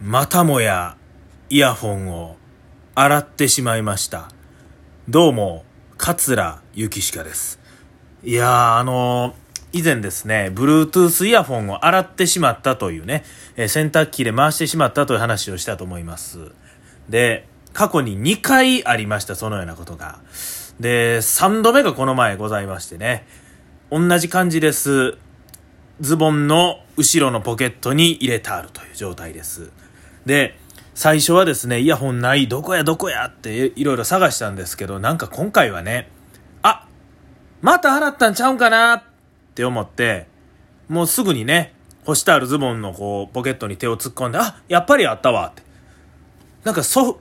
またもやイヤホンを洗ってしまいました。どうも、桂ゆきしかです。いやー、あのー以前ですね、Bluetooth イヤホンを洗ってしまったというね、えー洗濯機で回してしまったという話をしたと思います。で、過去に2回ありました、そのようなことが。で、3度目がこの前ございましてね、同じ感じです。ズボンの後ろのポケットに入れてあるという状態です。で、最初はですね、イヤホンない、どこやどこやっていろいろ探したんですけど、なんか今回はね、あまた洗ったんちゃうんかなって思って、もうすぐにね、干してあるズボンのこう、ポケットに手を突っ込んで、あやっぱりあったわって。なんかそ、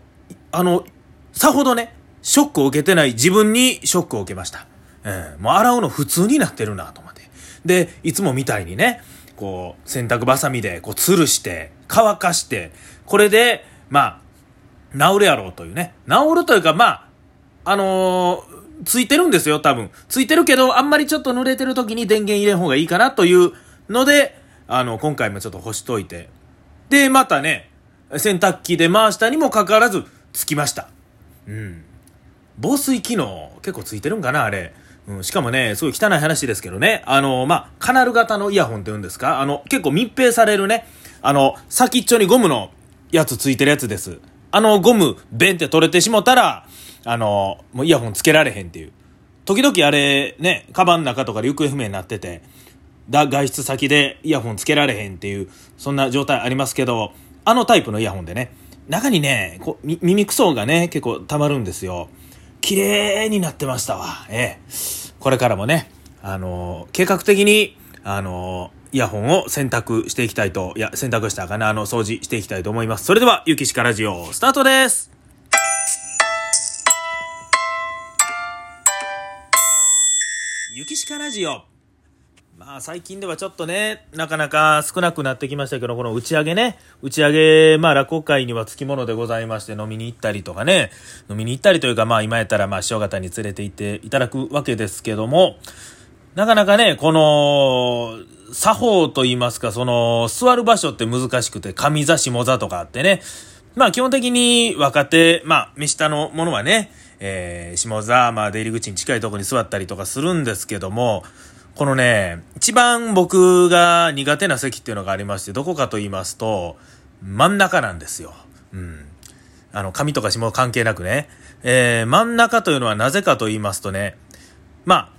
あの、さほどね、ショックを受けてない自分にショックを受けました。うん、もう洗うの普通になってるなと思って。で、いつもみたいにね、こう、洗濯バサミでこう吊るして、乾かして、これで、まあ、治るやろうというね。治るというか、まあ、あのーついてるんですよ、多分。ついてるけど、あんまりちょっと濡れてる時に電源入れん方がいいかなというので、あの、今回もちょっと干しといて。で、またね、洗濯機で回したにもかかわらず、つきました。うん。防水機能結構ついてるんかなあれ。うん、しかもね、すごい汚い話ですけどね。あの、まあ、カナル型のイヤホンって言うんですか？あの、結構密閉されるね。あの、先っちょにゴムのやつついてるやつです。あのゴム、ベンって取れてしもたら、あの、もうイヤホンつけられへんっていう。時々あれ、ね、カバンの中とかで行方不明になってて、だ、外出先でイヤホンつけられへんっていう、そんな状態ありますけど、あのタイプのイヤホンでね、中にね、こ、耳くそがね、結構溜まるんですよ。綺麗になってましたわ。ええ。これからもね、あの計画的に、あのイヤホンを選択していきたいと、いや、選択したかな、あの、掃除していきたいと思います。それでは、ゆきしかラジオ、スタートですゆきしかラジオ。まあ最近ではちょっとね、なかなか少なくなってきましたけど、この打ち上げね、打ち上げ、まあ落語会には付き物でございまして飲みに行ったりとかね、飲みに行ったりというかまあ今やったらまあ師匠方に連れて行っていただくわけですけども、なかなかね、この、作法と言いますか、その、座る場所って難しくて、上座、下座とかあってね、まあ基本的に若手、まあ目下のものはね、えー、下座、まあ出入り口に近いところに座ったりとかするんですけども、このね、一番僕が苦手な席っていうのがありまして、どこかと言いますと、真ん中なんですよ。うん。あの、上とか下関係なくね。えー、真ん中というのはなぜかと言いますとね、まあ、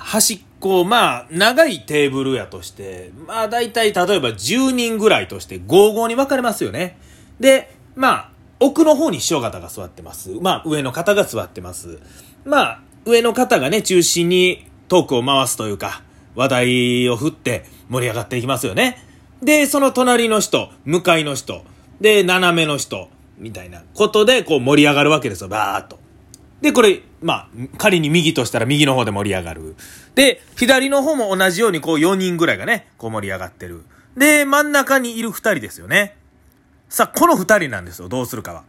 端っこ、まあ、長いテーブルやとして、まあ、大体、例えば10人ぐらいとして、55に分かれますよね。で、まあ、奥の方に師匠方が座ってます。まあ、上の方が座ってます。まあ、上の方がね、中心にトークを回すというか、話題を振って盛り上がっていきますよね。で、その隣の人、向かいの人、で、斜めの人、みたいなことで、こう盛り上がるわけですよ、バーっと。で、これ、まあ、仮に右としたら右の方で盛り上がる。で、左の方も同じようにこう4人ぐらいがね、こう盛り上がってる。で、真ん中にいる2人ですよね。さあ、この2人なんですよ、どうするかは。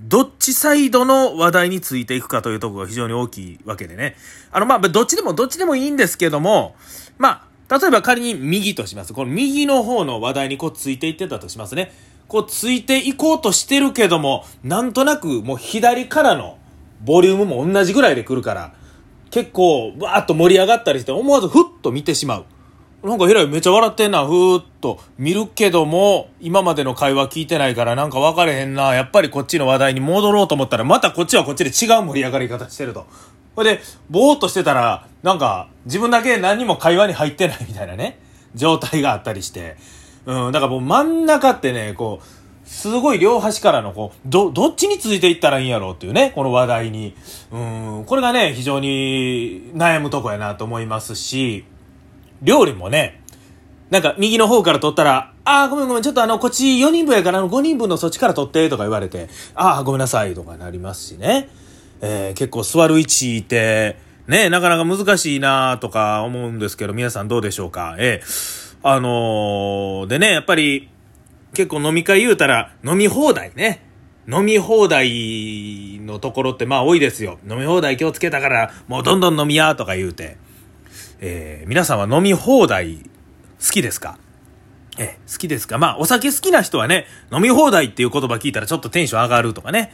どっちサイドの話題についていくかというところが非常に大きいわけでね。あの、まあ、どっちでも、どっちでもいいんですけども、まあ、例えば仮に右とします。この右の方の話題にこうついていってたとしますね。こうついていこうとしてるけども、なんとなくもう左からのボリュームも同じぐらいで来るから、結構、わーっと盛り上がったりして、思わずふっと見てしまう。なんかヒラめっちゃ笑ってんな、ふーっと見るけども、今までの会話聞いてないからなんか分かれへんな、やっぱりこっちの話題に戻ろうと思ったら、またこっちはこっちで違う盛り上がり方してると。ほいで、ぼーっとしてたら、なんか、自分だけ何も会話に入ってないみたいなね、状態があったりして。うん、だからもう真ん中ってね、こう、すごい両端からのこう、ど、どっちに続いていったらいいんやろうっていうね、この話題に。うん、これがね、非常に悩むとこやなと思いますし、料理もね、なんか右の方から取ったら、ああ、ごめんごめん、ちょっとあの、こっち4人分やから5人分のそっちから取ってとか言われて、ああ、ごめんなさいとかなりますしね。えー、結構座る位置って、ね、なかなか難しいなとか思うんですけど、皆さんどうでしょうか？えー、あのー、でね、やっぱり、結構飲み会言うたら、飲み放題ね。飲み放題のところってまあ多いですよ。飲み放題気をつけたから、もうどんどん飲みやとか言うて。えー、皆さんは飲み放題好きですか？え、好きですか？まあ、お酒好きな人はね、飲み放題っていう言葉聞いたらちょっとテンション上がるとかね。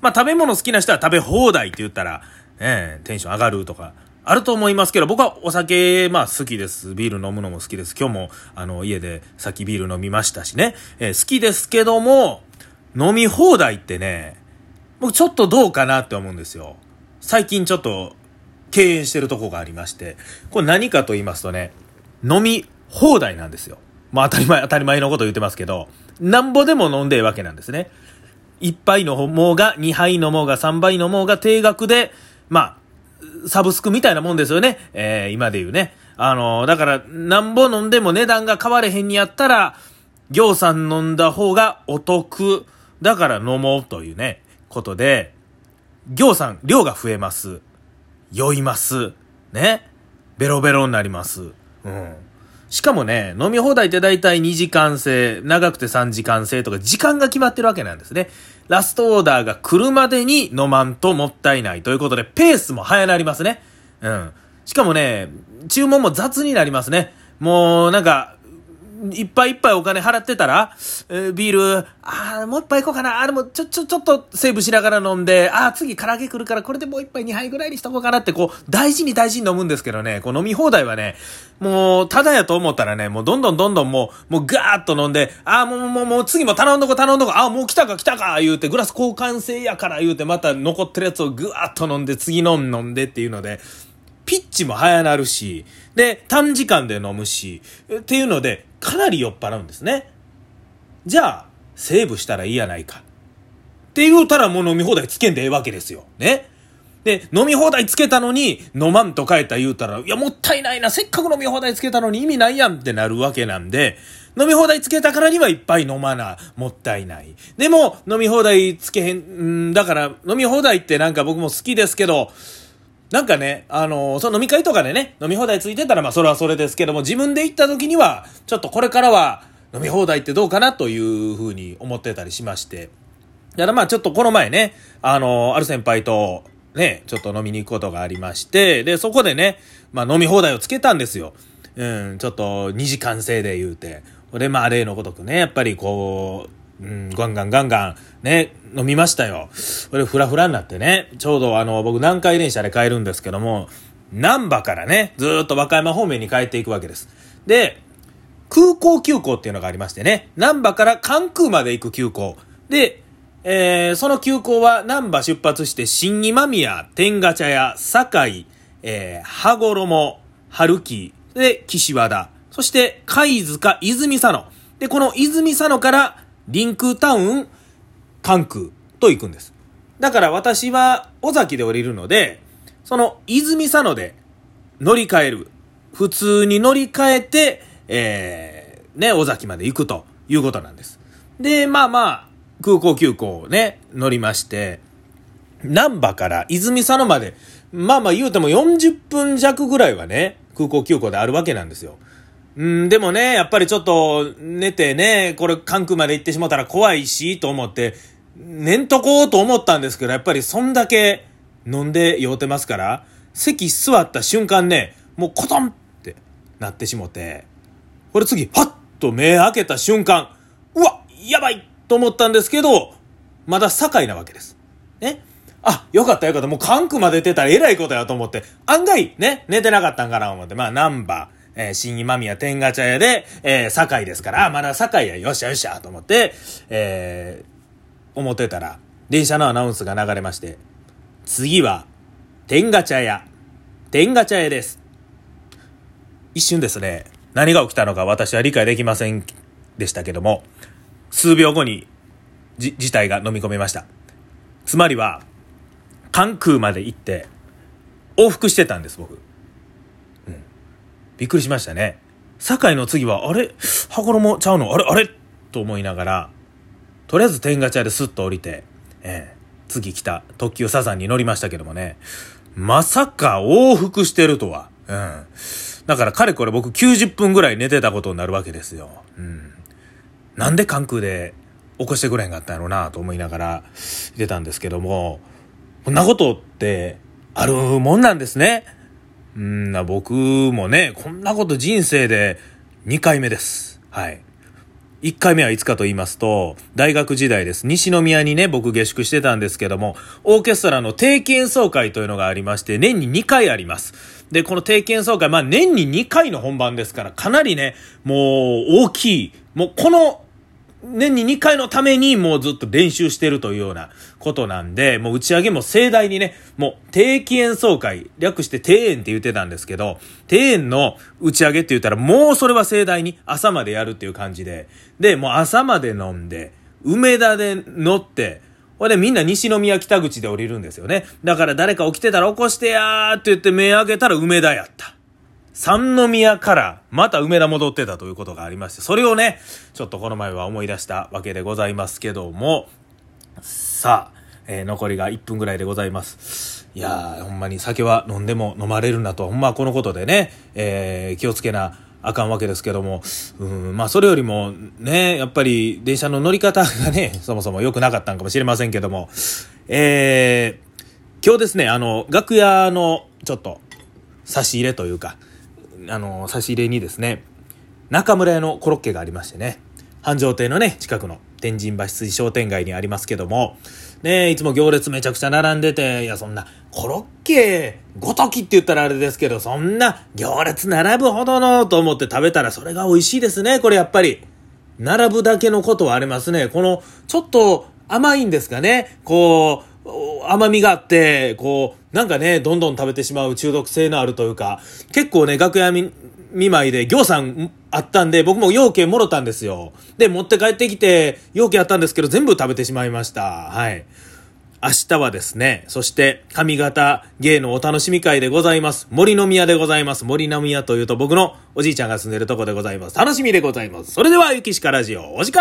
まあ、食べ物好きな人は食べ放題って言ったら、えテンション上がるとか、あると思いますけど、僕はお酒、まあ好きです。ビール飲むのも好きです。今日も、あの、家でさっきビール飲みましたしね。えー、好きですけども、飲み放題ってね、僕ちょっとどうかなって思うんですよ。最近ちょっと、敬遠してるとこがありまして、これ何かと言いますとね、飲み放題なんですよ。まあ当たり前、当たり前のこと言ってますけど、なんぼでも飲んでるわけなんですね。1杯のもうが、2杯のもうが、3杯のもうが定額で、まあ、サブスクみたいなもんですよね。えー、今で言うね。あのー、だから、なんぼ飲んでも値段が変われへんにやったら、行さん飲んだ方がお得。だから飲もうというね、ことで、行さん、量が増えます。酔います。ね。ベロベロになります。うん。しかもね、飲み放題って大体2時間制、長くて3時間制とか時間が決まってるわけなんですね。ラストオーダーが来るまでに飲まんともったいないということで、ペースも早なりますね。うん。しかもね、注文も雑になりますね。もう、なんか、いっぱいいっぱいお金払ってたら、えー、ビール、ああ、もう一杯行こうかな。あれもちょ、ちょ、ちょっとセーブしながら飲んで、ああ、次唐揚げ来るからこれでもう一杯二杯ぐらいにしとこうかなって、こう、大事に大事に飲むんですけどね、こう飲み放題はね、もう、ただやと思ったらね、もうどんどんどんどんもう、もうガーッと飲んで、ああ、もう、もう、もう次も頼んどこ頼んどこ、ああ、もう来たか来たか言うて、グラス交換制やから言うて、また残ってるやつをぐわっと飲んで、次飲ん飲んでっていうので、ピッチも早なるし、で、短時間で飲むし、っていうので、かなり酔っ払うんですね。じゃあ、セーブしたらいいやないか。って言うたらもう飲み放題つけんでええわけですよ。ね。で、飲み放題つけたのに、飲まんと帰った言うたら、いや、もったいないな、せっかく飲み放題つけたのに意味ないやんってなるわけなんで、飲み放題つけたからにはいっぱい飲まな、もったいない。でも、飲み放題つけへん、んだから、飲み放題ってなんか僕も好きですけど、なんかね、あのー、その飲み会とかでね、飲み放題ついてたらまあそれはそれですけども、自分で行った時には、ちょっとこれからは飲み放題ってどうかなというふうに思ってたりしまして。だからまあちょっとこの前ね、あのー、ある先輩と、ね、ちょっと飲みに行くことがありまして、で、そこでね、まあ飲み放題をつけたんですよ。うん、ちょっと2時間制で言うて。で、まあ例のごとくね、やっぱりこう、うん、ガンガンガンガン、ね、飲みましたよ。これフラフラになってね、ちょうどあの、僕南海電車で帰るんですけども、南波からね、ずっと和歌山方面に帰っていくわけです。で、空港急行っていうのがありましてね、南波から関空まで行く急行。で、えー、その急行は南波出発して新今宮、天下茶屋、堺、えー、羽衣、春木、で、岸和田、そして貝塚、泉佐野。で、この泉佐野からリンクタウン、関空と行くんです。だから私は尾崎で降りるので、その泉佐野で乗り換える。普通に乗り換えて、えー、ね、尾崎まで行くということなんです。で、まあまあ、空港急行をね、乗りまして、南波から泉佐野まで、まあまあ言うても40分弱ぐらいはね、空港急行であるわけなんですよ。うん、でもね、やっぱりちょっと寝てね、これ関空まで行ってしまったら怖いし、と思って、寝んとこうと思ったんですけど、やっぱりそんだけ飲んで酔うてますから、席座った瞬間ね、もうコトンってなってしもて、これ次、パッと目開けた瞬間、うわやばいと思ったんですけど、まだ堺なわけです。ね？あ、よかったよかった。もう関空まで出たらえらいことやと思って、案外ね、寝てなかったんかな思って、まあ、ナンバー、えー、新今宮天下茶屋で、えー、堺ですから、まだ堺や、よっしゃよっしゃと思って、えー、思ってたら、電車のアナウンスが流れまして、次は、天下茶屋、天下茶屋です。一瞬ですね、何が起きたのか私は理解できませんでしたけども、数秒後に、じ、事態が飲み込めました。つまりは、関空まで行って、往復してたんです、僕。びっくりしましたね。堺の次は、あれ？羽衣ちゃうの？あれ？あれ？と思いながら、とりあえず天ガチャでスッと降りて、えー、次来た特急サザンに乗りましたけどもね、まさか往復してるとは。うん。だからかれこれ僕90分ぐらい寝てたことになるわけですよ。うん。なんで関空で起こしてくれへんかったんやろうなと思いながら出たんですけども、こんなことってあるもんなんですね。うんな、僕もね、こんなこと人生で2回目です。はい。1回目はいつかと言いますと、大学時代です。西宮にね、僕下宿してたんですけども、オーケストラの定期演奏会というのがありまして、年に2回あります。で、この定期演奏会、まあ年に2回の本番ですから、かなりね、もう大きい、もうこの年に2回のためにもうずっと練習してるというようなことなんで、もう打ち上げも盛大にね、もう定期演奏会、略して庭園って言ってたんですけど、庭園の打ち上げって言ったらもうそれは盛大に朝までやるっていう感じで、で、もう朝まで飲んで、梅田で乗って、これでみんな西宮北口で降りるんですよね。だから誰か起きてたら起こしてやーって言って目開けたら梅田やった。三宮からまた梅田戻ってたということがありまして、それをね、ちょっとこの前は思い出したわけでございますけども、さあ、えー、残りが1分ぐらいでございます。いやー、ほんまに酒は飲んでも飲まれるなと、ほんまこのことでね、えー、気をつけなあかんわけですけども、うん、まあそれよりもね、やっぱり電車の乗り方がね、そもそも良くなかったんかもしれませんけども、えー、今日ですね、あの、楽屋のちょっと差し入れというか、あの、差し入れにですね、中村屋のコロッケがありましてね、繁盛亭のね、近くの天神橋筋商店街にありますけども、ねいつも行列めちゃくちゃ並んでて、いや、そんな、コロッケ、ごときって言ったらあれですけど、そんな行列並ぶほどのと思って食べたらそれが美味しいですね、これやっぱり。並ぶだけのことはありますね。この、ちょっと甘いんですかね。こう、甘みがあって、こう、なんかね、どんどん食べてしまう中毒性のあるというか、結構ね、楽屋見舞いで行さんあったんで、僕も要件もろたんですよ。で、持って帰ってきて、要件あったんですけど、全部食べてしまいました。はい。明日はですね、そして上方芸のお楽しみ会でございます。森の宮でございます。森の宮というと僕のおじいちゃんが住んでるとこでございます。楽しみでございます。それでは、ゆきしかラジオ、お時間